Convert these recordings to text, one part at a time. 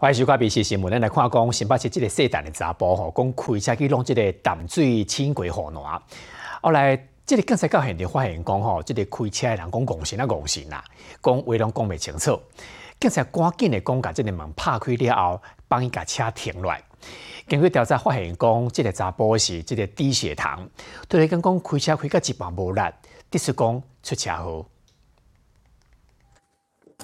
欢迎收看《BBC 新闻》，咱来看讲新北市这个细蛋的查甫吼，讲开车去弄这个淡水轻轨河南，后来这个警察到现场发现讲吼，这个开车的人讲误信啊误信啦，讲话拢讲袂清楚，警察赶紧的讲，把这个门拍开了后，帮伊把车停落来。经过调查发现讲，这个查甫是这个低血糖，突然间讲开车开到一半无力，第是讲出车祸。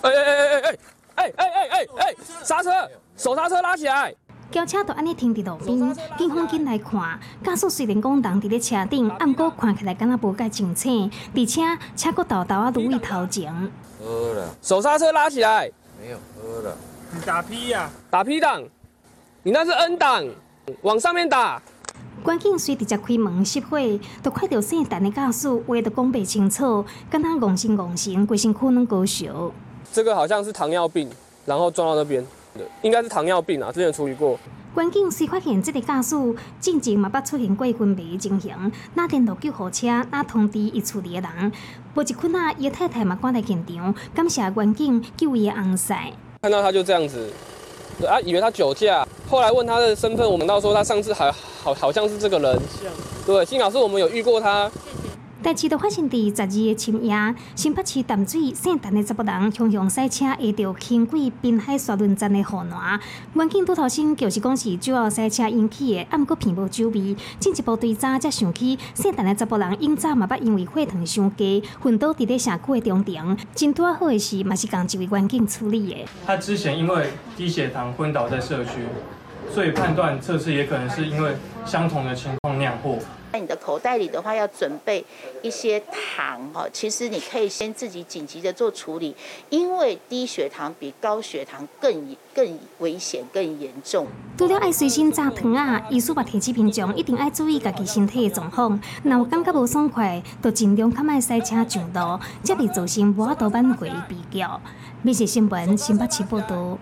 哎哎哎哎哎！哎哎哎哎哎！刹车，手刹车拉起来。轿车就安尼停伫路边，警方进来看，驾驶虽然讲人伫咧车顶，暗过看起来敢若无介清醒，而且车个倒倒啊路位头前。喝了，手刹车拉起来。没有喝了。你打 P 呀？打 P 档。你那是 N 档，往上面打。关键随直接开门熄火，都看到姓陈的驾驶话都讲不清楚，敢若戆神戆神，规身可能高烧。这个好像是糖尿病，然后撞到那边，应该是糖尿病啊，之前处理过。关键是发现这个驾驶进前嘛捌出现过昏迷的情形，那天到救护车，那通知伊厝里的人，无一困啊，伊太太嘛赶来现场，感谢关键救伊的翁婿。看到他就这样子，啊，以为他酒驾，后来问他的身份，我们到说他上次还好好像是这个人，对，幸好是我们有遇过他。代志都发生伫十二个深夜，新北市淡水姓陈的查甫人向向赛车下着轻轨滨海沙轮站的河南，远景拄头先就是讲是酒后赛车引起的，暗过并无酒味。进一步对查才想起，姓陈的查甫人因早嘛捌因为血糖伤低，昏倒伫咧社区的中庭。真拄好的是，嘛是共一位远景处理的。他之前因为低血糖昏倒在社区，所以判断测试也可能是因为相同的情况酿祸。在你的口袋里的话，要准备一些糖哈。其实你可以先自己紧急的做处理，因为低血糖比高血糖更更危险、更严重。除了爱随身扎糖啊，医师把体质平常一定爱注意家己身体的状况。若有感觉无爽快，就尽量较卖塞车上路，才袂造成无法度挽回比较。美食新闻新北市报道。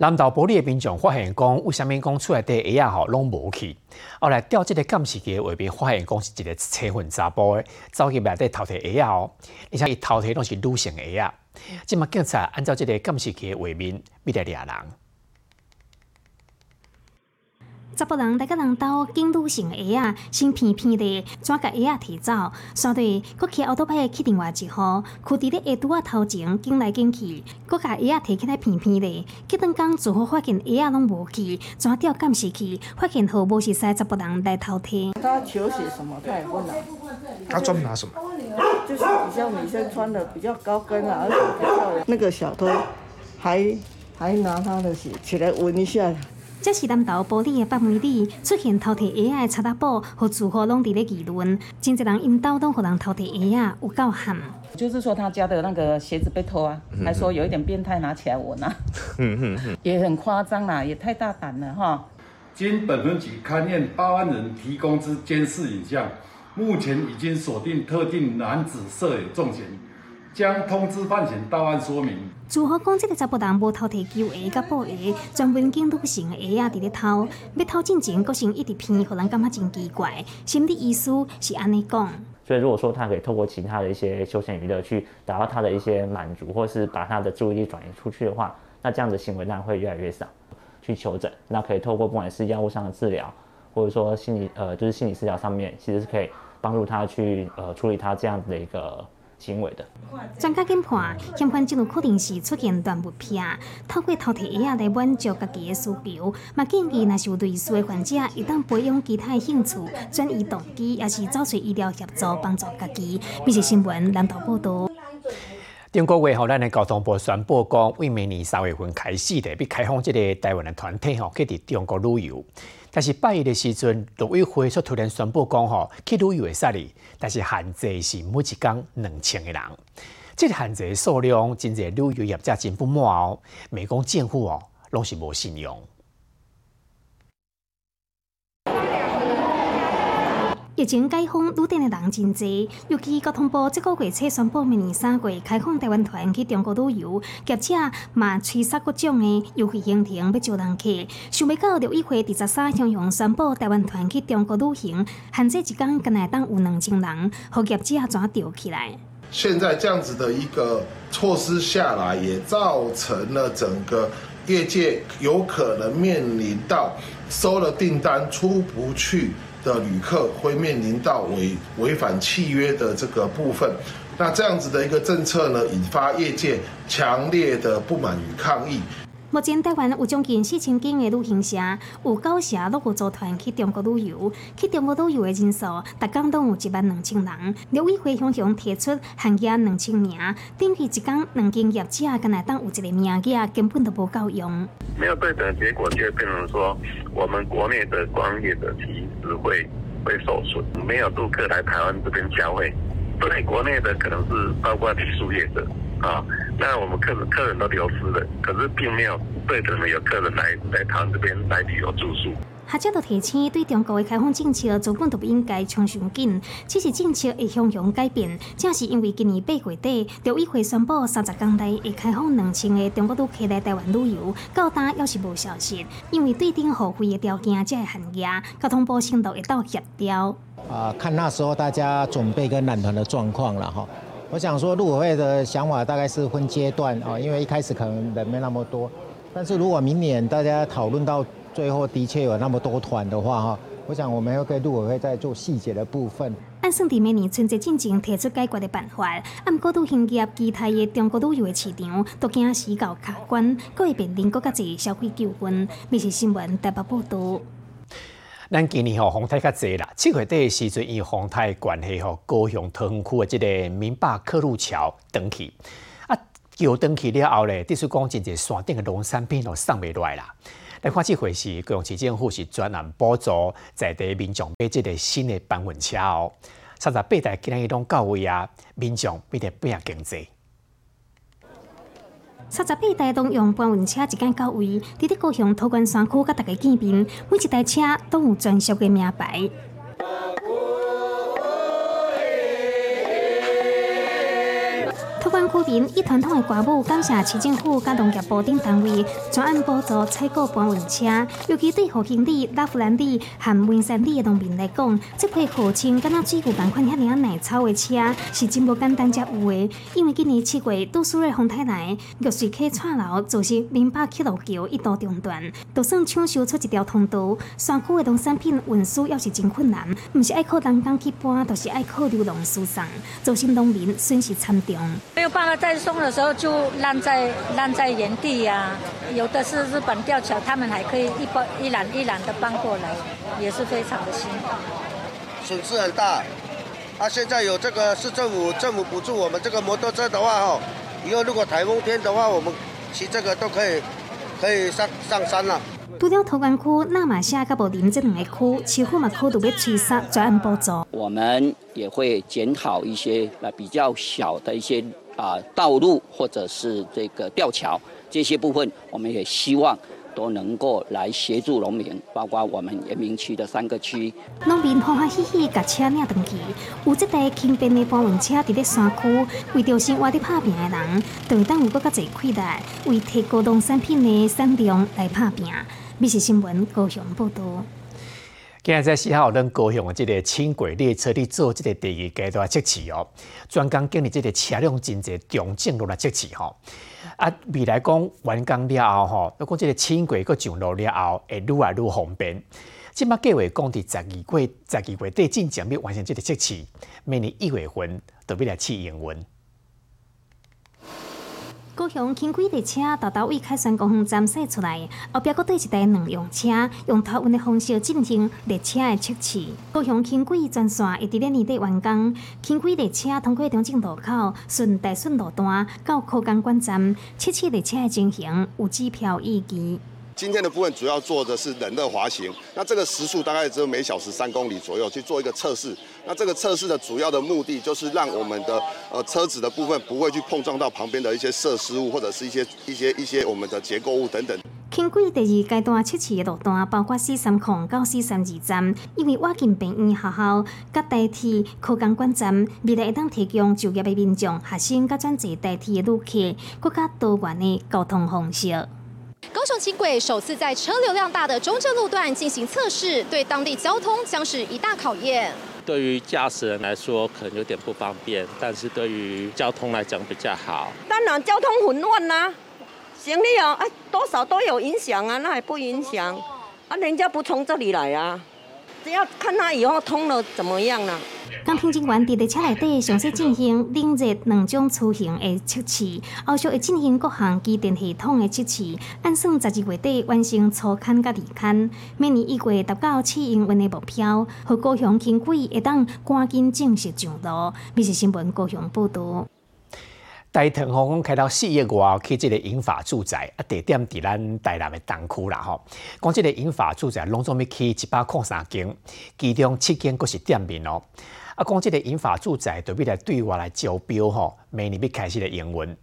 南投玻璃的民众发现讲，为虾米讲出来的鞋啊吼拢无去？后来调这个监视器画面发现讲是一个车混查甫的，走去内底偷摕鞋啊哦，而且伊偷摕拢是女性鞋啊。即马警察按照这个监视器的画面，咪来抓人。查甫人来个人兜警女性鞋啊，先片片地抓个鞋啊提走，相对搁骑奥多派去另外一号，裤伫咧鞋拄啊头前紧来紧去，搁甲鞋啊提起来片片地。隔顿工最后发现鞋啊拢无去，抓掉监视器，发现毫无是使查甫人来偷听。他球鞋什么他也不拿，他专门拿什么？就是比较女生穿的比较高跟啊，而且比较那个小偷还还拿他的鞋起来闻一下。这是南投玻璃的北门里出现偷摕鞋仔的查达宝和住户拢伫咧议论，真侪人因兜拢互人偷摕鞋仔，有够狠。就是说他家的那个鞋子被偷啊，还说有一点变态，拿起来闻啊，也很夸张啦，也太大胆了哈。经本分局勘验报案人提供之监视影像，目前已经锁定特定男子涉有重嫌。将通知犯嫌到案说明。如何讲这个查甫人无偷摕旧鞋甲布鞋，专门警女性鞋啊伫咧偷，要偷进前，个性一直偏，互人感觉真奇怪。心理医师是安尼讲。所以如果说他可以透过其他的一些休闲娱乐去达到他的一些满足，或是把他的注意力转移出去的话，那这样的行为当然会越来越少。去求诊，那可以透过不管是药物上的治疗，或者说心理呃就是心理治疗上面，其实是可以帮助他去呃处理他这样子的一个。行为的专家研判，嫌犯进入可能是出现断物癖，透过偷摕鞋仔来满足家己的需求。嘛建议，若是有类似的患者，一旦培养其他的兴趣，转移动机，也是找寻医疗协助，帮助家己。美食新闻南投报道。中国为后，咱的交通部宣布讲，为明年三月份开始的，要开放这个台湾的团体吼，去伫中国旅游。但是拜一的时阵，陆委会却突然宣布讲吼，去旅游会使哩，但是限制是每一天两千个人。这个限制数量，真侪旅游业者真不满哦，美讲政府哦，拢是无信用。疫情解封，旅店的人真多，尤其交通部这个月初宣布，明年三月开放台湾团去中国旅游，业者嘛催杀各种的优惠行程要招人去。想不到六一会第十三向阳宣布台湾团去中国旅行，限制一天跟来当有两千人，和业者怎调起来？现在这样子的一个措施下来，也造成了整个业界有可能面临到收了订单出不去的旅客，会面临到违违反契约的这个部分。那这样子的一个政策呢，引发业界强烈的不满与抗议。目前台湾有将近四千间的旅行社，有九社落户组团去中国旅游，去中国旅游的人数，逐工都有一万两千人。陆委会向向提出限额两千名，等于一工两间业者，跟来当有一个名额，根本都无够用。没有对等结果，就变成说，我们国内的光业的其实会会受损，没有顾客来台湾这边消费。对国内的可能是包括旅宿业者啊，那我们客人客人都流失了，可是并没有对等的有客人来来台湾这边来旅游住宿。学者都提醒，对中国的开放政策，根本都不应该冲上紧。只是政策会向向改变，正是因为今年八月底，陆委会宣布三十天内会开放两千个中国旅客来台湾旅游，到达要是无消息，因为对等付费的条件才会限额，交通部程度会到协调。啊，看那时候大家准备跟揽团的状况了哈。我想说，陆委会的想法大概是分阶段啊，因为一开始可能人没那么多，但是如果明年大家讨论到最后的确有那么多团的话哈，我想我们要跟陆委会再做细节的部分。按算伫明年春节进前提出解决的办法，按过度兴业其他的中国旅游的市场都惊死到卡关，各会面临更加侪消费纠纷。密切新闻台北报道。咱今年吼风台较济啦，七月底时阵以风台关系吼，高雄桃园区的即个民霸客路桥登去，啊，桥登去了后咧，就是讲真侪山顶的农产品都送袂落来啦。来看即回事，高雄市政府是专案补助在地民众买即个新的搬运车哦。三十八台今日拢到位啊，民众必定变啊经济。三十八台拢用搬运车一间到位，伫咧高雄桃园山区，甲大家见面，每一台车都有专属的名牌。区民一团团的歌舞，感谢市政府甲农业部等单位专案补助采购搬运车。尤其对何兴里、拉弗兰里和文山里的农民来讲，这批号称敢若水牛共款遐尔耐操的车，是真无简单才有的。因为今年七月杜苏芮风台来，玉水溪串流造成民巴铁路桥一度中断，就算抢修出一条通道，山区的农产品运输也是真困难。毋是爱靠人工去搬，就是爱靠流浪输送，造成农民损失惨重。那再送的时候就烂在烂在原地呀，有的是日本吊桥，他们还可以一包一揽一揽的搬过来，也是非常的辛苦，损失很大。啊，现在有这个市政府政府补助我们这个摩托车的话，哦，以后如果台风天的话，我们骑这个都可以可以上上山了。除了桃园区、那马夏、甲布林这两个区，其他嘛区都要催杀专案补助。我们也会检讨一些呃比较小的一些啊道路或者是这个吊桥这些部分，我们也希望都能够来协助农民，包括我们人民区的三个区。农民欢欢喜喜甲车领登去，有这台轻便的搬运车伫咧山区，为着生活伫拍拼的人，就当有更加侪亏待，为提高农产品的产量来拍拼。密切新闻高雄报道。今日在四号，咱高雄的这个轻轨列车伫做这个第二阶段测试哦，专工经历这个车辆真侪重整落来测试吼。啊，未来讲完工了后吼，如果这个轻轨搁上路了后，会愈来愈方便。即马计划讲伫十二月十二月底进前要完成这个测试，明年一月份就要来试营运。高雄轻轨列车到达位凯旋公园站驶出来，后壁搁对一台两用车，用托运的方式进行列车的测试。高雄轻轨全线会伫咧年底完工，轻轨列车通过中正路口，顺大顺路段到科工馆站，测试列车的情形有指标预期。今天的部分主要做的是冷的滑行，那这个时速大概只有每小时三公里左右去做一个测试。那这个测试的主要的目的就是让我们的呃车子的部分不会去碰撞到旁边的一些设施物或者是一些一些一些我们的结构物等等。轻轨第二阶段测试的路段包括四三控到四三二站，因为挖进病院学校，甲代替科工馆站，未来会当提供就业的民众、学生甲转职代替的旅客，更加多元的交通方式。高雄轻轨首次在车流量大的中正路段进行测试，对当地交通将是一大考验。对于驾驶人来说，可能有点不方便，但是对于交通来讲比较好。当然，交通混乱呐，行李啊，哎，多少都有影响啊，那还不影响啊？人家不从这里来啊，只要看他以后通了怎么样呢？工评人员伫列车内底详细进行冷热两种出行的测试，后续会进行各项机电系统的测试，按算十二月底完成初勘甲二勘，明年一月达到试营运的目标，和高雄轻轨会当赶紧正式上路。密是新闻高雄报道。大同吼，讲开到四月外去即个英法住宅啊，地点伫咱台南的东区啦吼。讲即个英法住宅拢总要去一百零三间，其中七间阁是店面哦。啊，讲即个英法住宅对要来对外来招标吼，明年要开始的营运。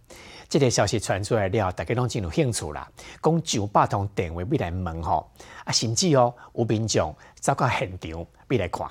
即个消息传出来了，大家拢真有兴趣啦。讲上百通电话要来问吼，啊，甚至哦有民众走到现场要来看。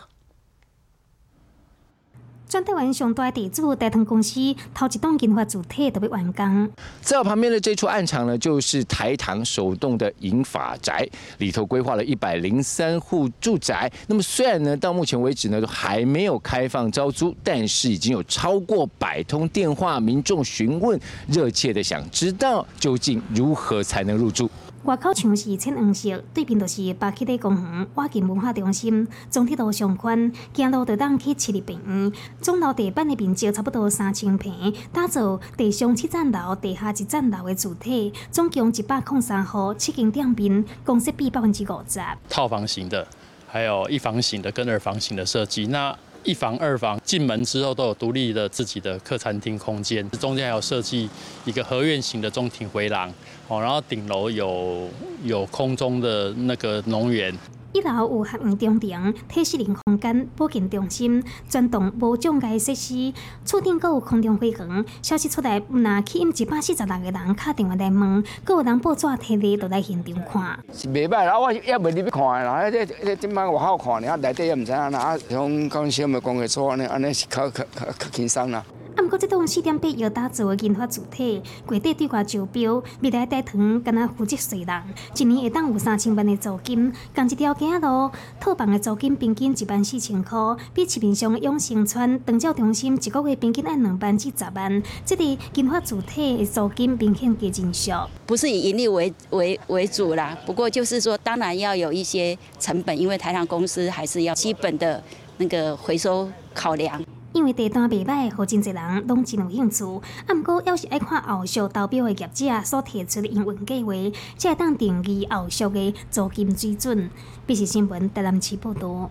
全台湾上大地主大同公司头一栋金发主体特别完工。在我旁边的这处暗场呢，就是台糖首栋的银法宅，里头规划了一百零三户住宅。那么虽然呢，到目前为止呢，都还没有开放招租，但是已经有超过百通电话，民众询问，热切的想知道究竟如何才能入住。外口墙是浅黄色，对面就是八起的公园、瓦近文化中心，总体都上宽，行路就当去七里坪。总楼地板的面积差不多三千平，打造地上七层楼、地下一层楼的主体，总共一百零三户，七间店面，共设比百分之五十。套房型的，还有一房型的跟二房型的设计。那一房、二房进门之后都有独立的自己的客餐厅空间，中间还有设计一个合院型的中庭回廊，哦，然后顶楼有有空中的那个农园。一楼有学院中庭、体适能空间、保健中心、全栋无障碍设施，厝顶阁有空中飞行。消息出来，那去因一百四十六个人敲电话来问，阁有人报纸摕嚟就来现场看。是袂歹啦，我也未入去看啦，这这即摆外好看呢，内底也毋知影啦，啊，像讲小妹工业所安尼，安尼是较较较较轻松啦。啊，毋过这栋四点八要打造的研发主体，柜底对外招标，未来大堂敢若负责税人，一年会当有三千万的租金，共一条街路套房的租金平均一万四千块，比市面上的永兴村长照中心一个月平均按两万至十万，这里研发主体的租金明显加真少。不是以盈利为为为主啦，不过就是说，当然要有一些成本，因为台糖公司还是要基本的那个回收考量。为地段袂歹，互真侪人拢真有兴趣。啊，毋过要是爱看后续投标的业者所提出的营运计划，才会当定义后续的租金水准。必是新闻台南市报道。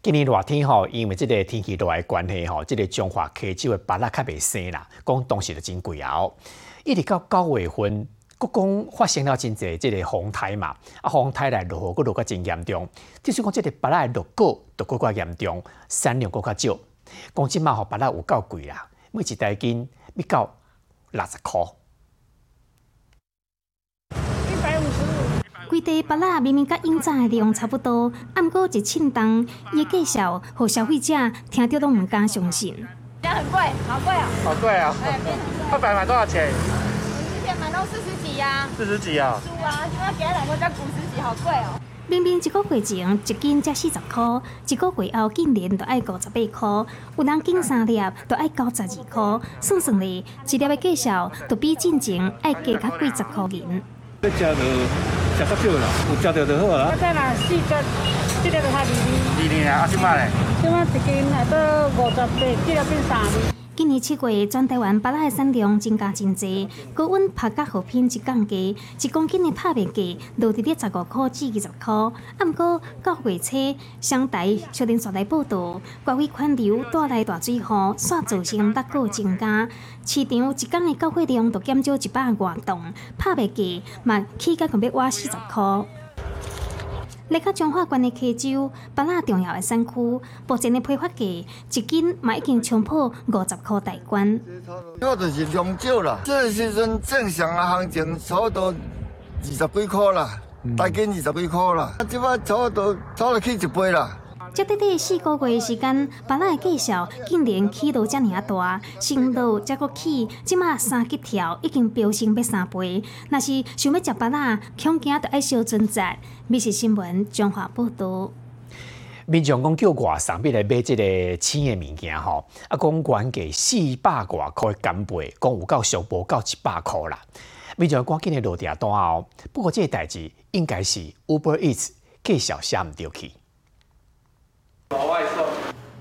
今年热天吼，因为即个天气热的关系吼，即个中华溪州的芭乐较袂生啦，讲当时就真贵啊。一直到九月份，国讲发生了真侪即个风台嘛，啊，风台来落雨，佫落较真严重。即使讲即个芭乐落果，都佫较严重，产量佫较少。讲即嘛吼，芭乐有够贵啦，每一袋斤要到六十箍。一百五十五。规地芭乐明明甲应早的量差不多，啊，毋过一称重，伊的介绍，互消费者听着拢毋敢相信。这很贵，好贵哦。好贵啊！二百买多少钱？我之前买到四十几呀。四十几啊？是啊，现在给他两个加五十几，好贵哦。明明一个月前一斤才四十块，一个月后竟然都爱五十八块，有人斤三粒都爱九十二块，算算咧，一粒的介绍都比进前爱加较几十块银。要食就食较少啦，有食着就好啦。我再拿四个，这个就较二二。二二啊，啊，即摆咧？即摆一斤来到五十八，这个变三厘。今年七月，全台湾芭乐的产量增加真济，高温拍甲好品一降价，一公斤的拍面价落伫咧十五块至二十块。啊，毋过九月初，商台确定刷来报道，外围款流带来大水雨，煞造成六个增加，市场一天的交货量就减少一百外吨，拍面价嘛起价可要挖四十块。来到彰化县的溪州，巴拉重要的产区，目前的批发价一斤嘛已经冲破五十块大关。我就是量少啦，这时阵正常的行情差不多二十几块啦，大斤二十几块啦，啊，即摆差不多差了去一倍啦。这短短四个月的时间，芭乐的介绍竟然起到这尔大，升到再搁起，即马三级条已经飙升要三倍。若是想要食芭乐，恐惊得爱小存在。密实新闻综合报道。民众讲叫外送，要来买即个青的物件吼，啊，讲原价四百外块的干贝，讲有够上无够一百块啦。民众赶紧的落地单哦。不过这个代志应该是 Uber Eats 介绍写唔掉去。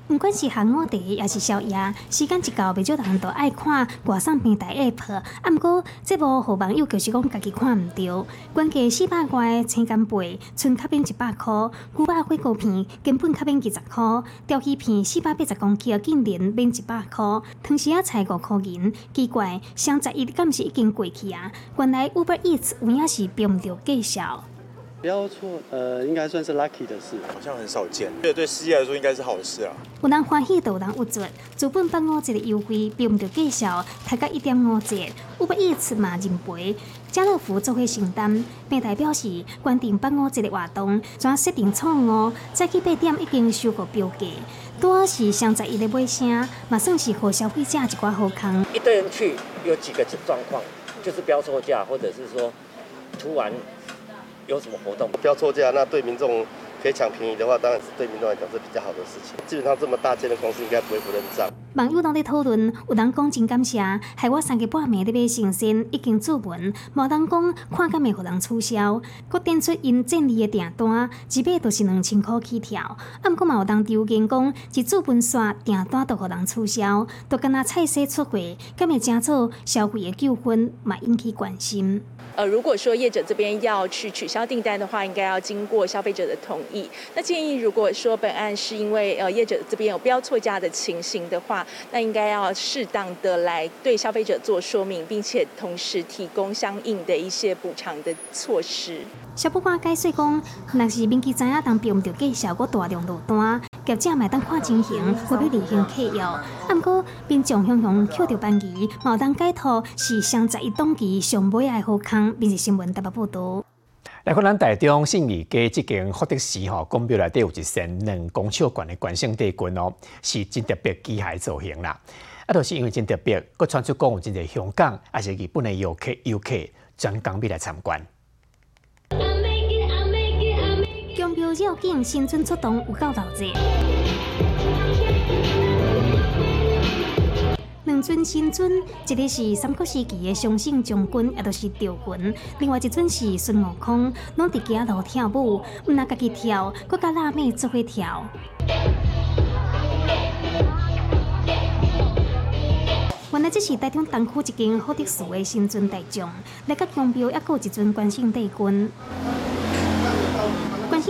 不管是下午茶，也是宵夜，时间一到，不少人都爱看外送平台 App。啊，毋过这部好网友就是讲家己看唔到，关价四百块青干贝，纯卡片一百块，牛肉火锅片根本卡片二十块，钓鱼片四百八十公克竟然免一百块，汤匙啊菜五块银，奇怪，双十一敢是已经过去啊？原来 Uber Eats 有影是标唔到介绍。标错，呃，应该算是 lucky 的事，好像很少见。这对司机来说应该是好事啊。有人欢喜，就有人不准。资本办五折的优惠，并唔着介绍，开到一点五折。五百一次嘛认赔，家乐福做伙承担。平台表示，关定办五折的活动，全设定错误，再去八点已经收过标价。多是上在一的尾声，嘛算是和消费者一寡好康。一堆人去，有几个状况，就是标错价，或者是说突然。有什么活动？不要错价，那对民众可以抢便宜的话，当然是对民众来讲是比较好的事情。基本上这么大间的公司应该不会不认账。网友都在讨论，有人讲真感谢，害我三个半暝在买生鲜已经注文，无人讲看敢会互人促销，佮点出因建立的订单，一买都是两千块起跳。啊，毋过嘛有人留言讲，一注文刷订单都互人取消，都跟那菜色出货，敢会正做消费的纠纷，嘛引起关心。呃，如果说业者这边要去取消订单的话，应该要经过消费者的同。那建议，如果说本案是因为呃业者这边有标错价的情形的话，那应该要适当的来对消费者做说明，并且同时提供相应的一些补偿的措施。小布官解释讲，若是民记知影当标唔着介绍，我大量落单。业者买当看情形，或者另行客要。啊，毋过民众向向捡到班机，毛当解脱是双十一冬季上尾爱好康，便是新闻特别报道。来看咱台中信义街即间福德市吼，公庙内底有一扇两公尺悬的关圣帝君哦，是真特别机械造型啦。啊，都是因为真特别，佮传出讲有真侪香港还是日本的游客游客专港必来参观。绕境新村出动有够闹热，两尊新尊，一个是三国时期的雄性将军，也就是赵云；另外一尊是孙悟空，拢伫街头跳舞，毋但家己跳，搁甲辣妹做伙跳。原来这是台中东区一间好特殊的新尊大将，来甲江标，还有一尊关圣帝君。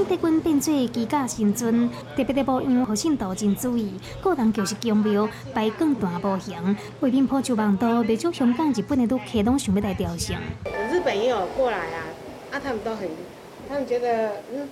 关圣帝君变做机甲神尊，特别的保养和信徒真注意。个人就是强庙摆更大模型，为民铺就望多，未少香港、日本的都客拢想要来雕像。日本也有过来啊，啊，他们都很，他们觉得，嗯，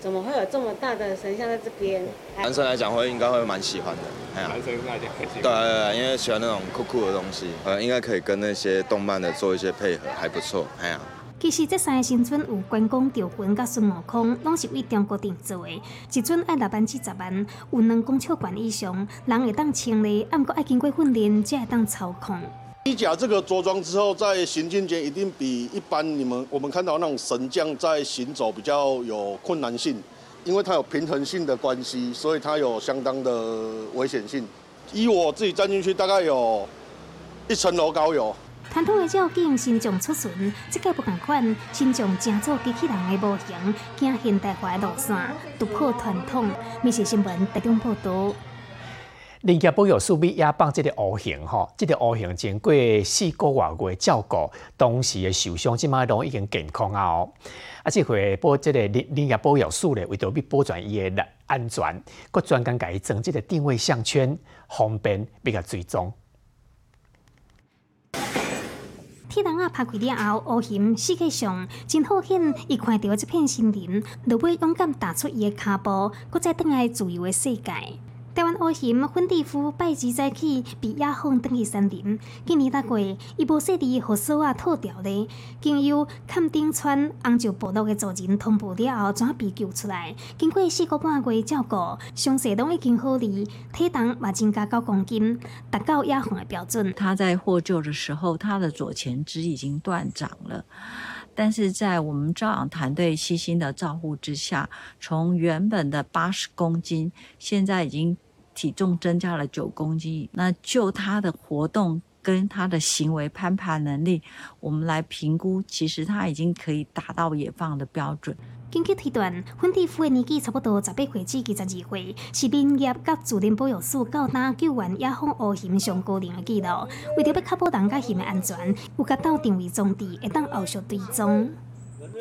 怎么会有这么大的神像在这边？男生来讲会应该会蛮喜欢的，哎呀，男生来讲对对对，因为喜欢那种酷酷的东西，呃，应该可以跟那些动漫的做一些配合，还不错，哎呀。其实这三个新村有关公、赵云、甲孙悟空，拢是为中国定做的。一尊爱六万至十万，有两公尺管以上，人会当清理，毋过爱经过训练才会当操控。衣甲这个着装之后，在行进间一定比一般你们我们看到那种神将在行走比较有困难性，因为它有平衡性的关系，所以它有相当的危险性。依我自己站进去，大概有一层楼高有。传统的照镜新将出巡，这个不共款，新将正做机器人的模型，行现代化的路线，突破传统。密切新闻台中报道。林家保育树米也放这个乌形吼，这个乌形经过四个月月照顾，当时的受伤即马都已经健康啊哦。啊，这回保这个林林家保育树咧，为着要保全伊的安全，佮专工改装这个定位项圈，方便比较追踪。铁人啊，拍开了后，乌熊世界上真好险，伊看到这片森林，就要勇敢踏出伊的脚步，搁再倒来自由的世界。台湾乌熊粉地夫拜之早起被野放登去森林，今年六月，伊无细地互锁啊套掉咧，经由坎顶川红石部落的族人通报了后，才被救出来。经过四个半月照顾，伤势拢已经好哩，体重嘛增加九公斤，达到野放的标准。他在获救的时候，他的左前肢已经断掌了。但是在我们照养团队细心的照护之下，从原本的八十公斤，现在已经体重增加了九公斤。那就他的活动跟他的行为攀爬能力，我们来评估，其实他已经可以达到野放的标准。根据推断，粉地夫的年纪差不多十八岁至二十二岁，是林业甲自然保育署到打救援野蜂乌熊上高龄的记录。为着要确保人甲熊的安全，有甲到定位装置，会当后续追踪。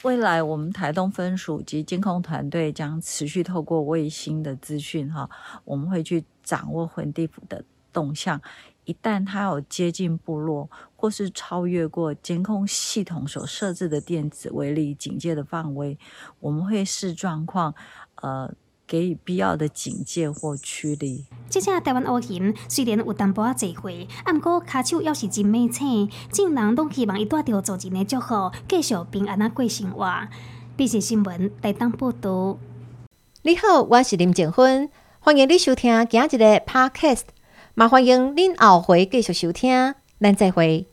未来我们台东分署及监控团队将持续透过卫星的资讯，哈，我们会去掌握混地府的动向。一旦它有接近部落，或是超越过监控系统所设置的电子威力警戒的范围，我们会视状况，呃，给予必要的警戒或驱离。这只台湾乌熊虽然有淡薄仔智慧，不过骹手要是真美青，众人都希望伊带着族人的祝福，继续平安啊过生活。必是新闻台东报道。你好，我是林静芬，欢迎你收听今日的 Podcast，也欢迎恁后回继续收听，咱再会。